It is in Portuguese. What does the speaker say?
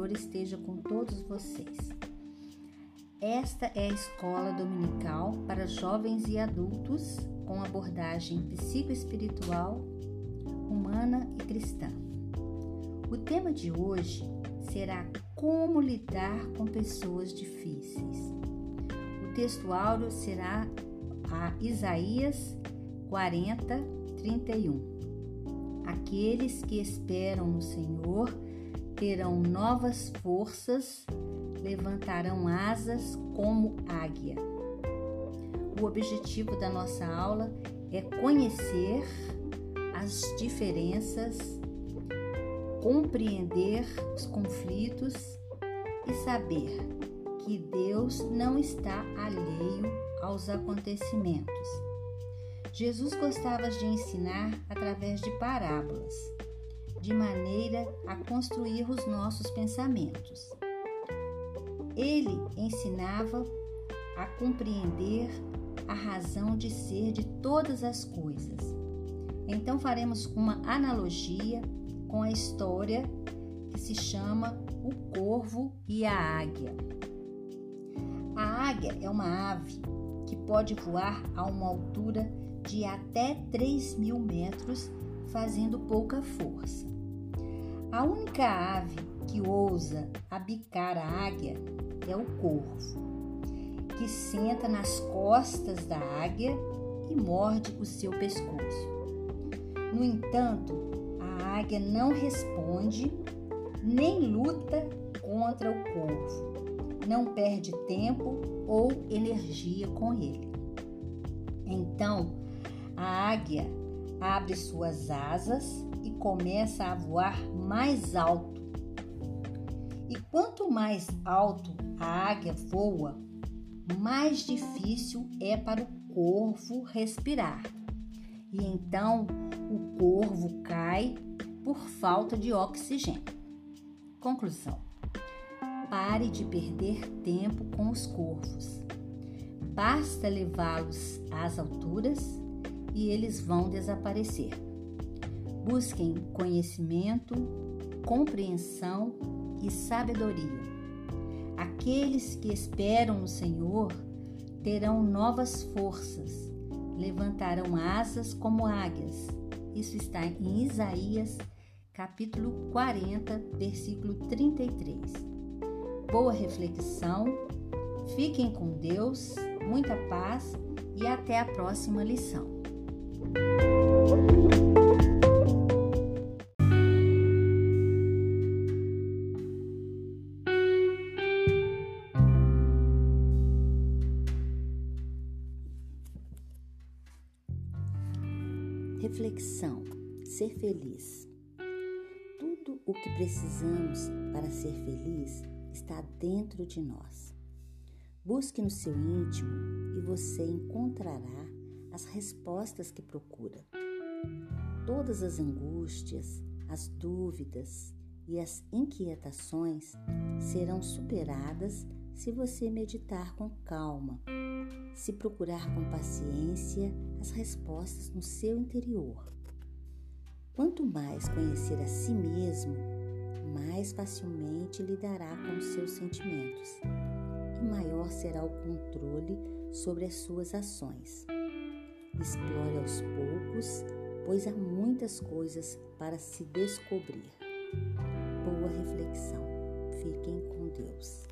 Senhor esteja com todos vocês. Esta é a escola dominical para jovens e adultos com abordagem psicoespiritual, humana e cristã. O tema de hoje será como lidar com pessoas difíceis. O texto áureo será a Isaías 40, 31. Aqueles que esperam no Senhor terão novas forças, levantarão asas como águia. O objetivo da nossa aula é conhecer as diferenças, compreender os conflitos e saber que Deus não está alheio aos acontecimentos. Jesus gostava de ensinar através de parábolas, de maneira a construir os nossos pensamentos. Ele ensinava a compreender a razão de ser de todas as coisas. Então faremos uma analogia com a história que se chama O Corvo e a Águia. A águia é uma ave que pode voar a uma altura de até 3 mil metros, fazendo pouca força. A única ave que ousa abicar a águia é o corvo, que senta nas costas da águia e morde o seu pescoço. No entanto, a águia não responde nem luta contra o corvo, não perde tempo ou energia com ele. Então, a águia abre suas asas e começa a voar mais alto. E quanto mais alto a águia voa, mais difícil é para o corvo respirar. E então o corvo cai por falta de oxigênio. Conclusão: pare de perder tempo com os corvos. Basta levá-los às alturas e eles vão desaparecer. Busquem conhecimento, compreensão e sabedoria. Aqueles que esperam no Senhor terão novas forças, levantarão asas como águias. Isso está em Isaías, capítulo 40, versículo 33. Boa reflexão, fiquem com Deus, muita paz e até a próxima lição. Reflexão: ser feliz. Tudo o que precisamos para ser feliz está dentro de nós. Busque no seu íntimo e você encontrará as respostas que procura. Todas as angústias, as dúvidas e as inquietações serão superadas se você meditar com calma, se procurar com paciência as respostas no seu interior. Quanto mais conhecer a si mesmo, mais facilmente lidará com os seus sentimentos e maior será o controle sobre as suas ações. Explore aos poucos, pois há muitas coisas para se descobrir. Boa reflexão. Fiquem com Deus.